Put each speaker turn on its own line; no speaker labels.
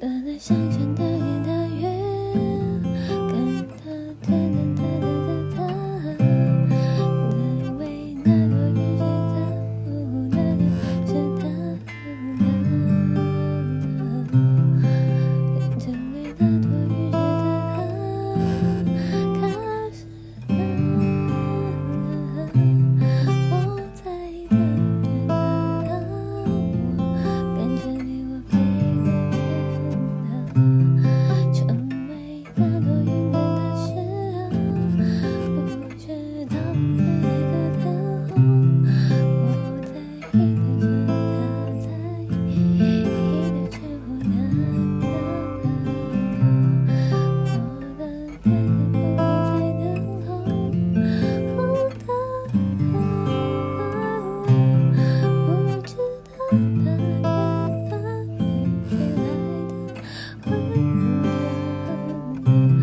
本来向前的一 thank you